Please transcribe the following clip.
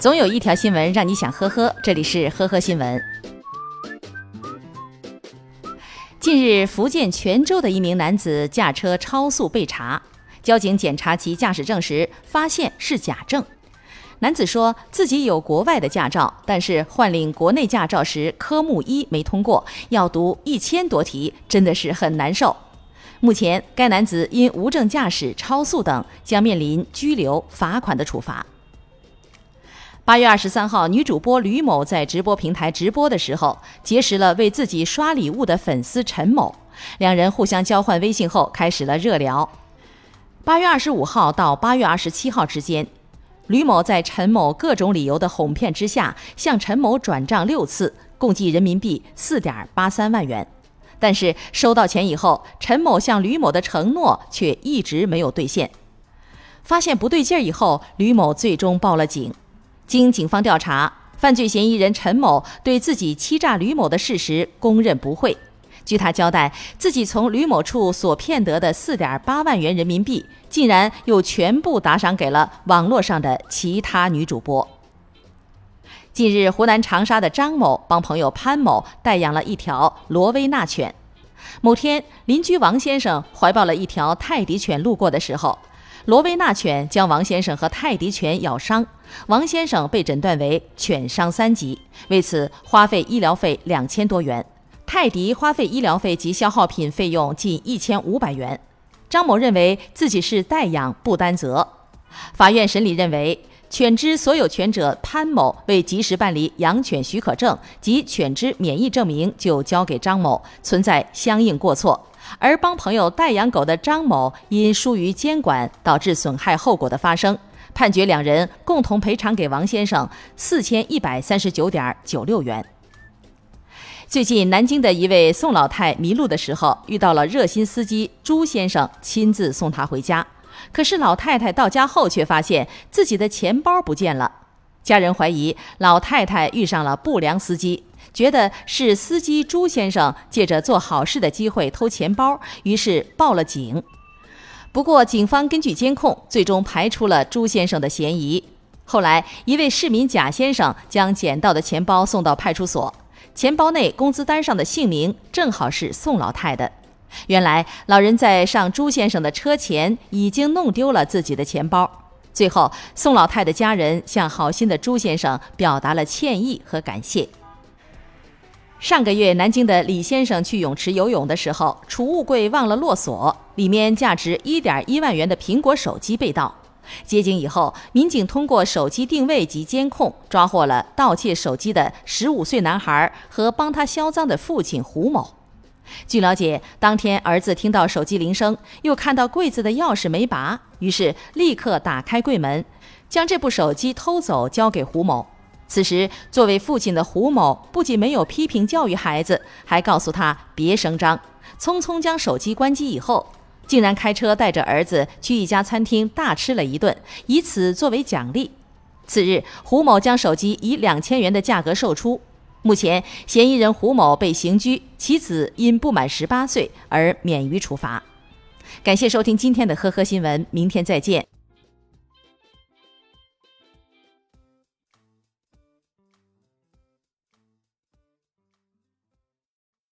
总有一条新闻让你想呵呵，这里是呵呵新闻。近日，福建泉州的一名男子驾车超速被查，交警检查其驾驶证时发现是假证。男子说自己有国外的驾照，但是换领国内驾照时科目一没通过，要读一千多题，真的是很难受。目前，该男子因无证驾驶、超速等，将面临拘留、罚款的处罚。八月二十三号，女主播吕某在直播平台直播的时候，结识了为自己刷礼物的粉丝陈某，两人互相交换微信后开始了热聊。八月二十五号到八月二十七号之间，吕某在陈某各种理由的哄骗之下，向陈某转账六次，共计人民币四点八三万元。但是收到钱以后，陈某向吕某的承诺却一直没有兑现。发现不对劲儿以后，吕某最终报了警。经警方调查，犯罪嫌疑人陈某对自己欺诈吕某的事实供认不讳。据他交代，自己从吕某处所骗得的四点八万元人民币，竟然又全部打赏给了网络上的其他女主播。近日，湖南长沙的张某帮朋友潘某代养了一条罗威纳犬。某天，邻居王先生怀抱了一条泰迪犬路过的时候。罗威纳犬将王先生和泰迪犬咬伤，王先生被诊断为犬伤三级，为此花费医疗费两千多元，泰迪花费医疗费及消耗品费用近一千五百元。张某认为自己是代养，不担责。法院审理认为，犬只所有权者潘某未及时办理养犬许可证及犬只免疫证明就交给张某，存在相应过错。而帮朋友代养狗的张某因疏于监管，导致损害后果的发生，判决两人共同赔偿给王先生四千一百三十九点九六元。最近，南京的一位宋老太迷路的时候，遇到了热心司机朱先生亲自送她回家，可是老太太到家后却发现自己的钱包不见了，家人怀疑老太太遇上了不良司机。觉得是司机朱先生借着做好事的机会偷钱包，于是报了警。不过，警方根据监控，最终排除了朱先生的嫌疑。后来，一位市民贾先生将捡到的钱包送到派出所，钱包内工资单上的姓名正好是宋老太的。原来，老人在上朱先生的车前已经弄丢了自己的钱包。最后，宋老太的家人向好心的朱先生表达了歉意和感谢。上个月，南京的李先生去泳池游泳的时候，储物柜忘了落锁，里面价值一点一万元的苹果手机被盗。接警以后，民警通过手机定位及监控，抓获了盗窃手机的十五岁男孩和帮他销赃的父亲胡某。据了解，当天儿子听到手机铃声，又看到柜子的钥匙没拔，于是立刻打开柜门，将这部手机偷走，交给胡某。此时，作为父亲的胡某不仅没有批评教育孩子，还告诉他别声张。匆匆将手机关机以后，竟然开车带着儿子去一家餐厅大吃了一顿，以此作为奖励。次日，胡某将手机以两千元的价格售出。目前，嫌疑人胡某被刑拘，其子因不满十八岁而免于处罚。感谢收听今天的呵呵新闻，明天再见。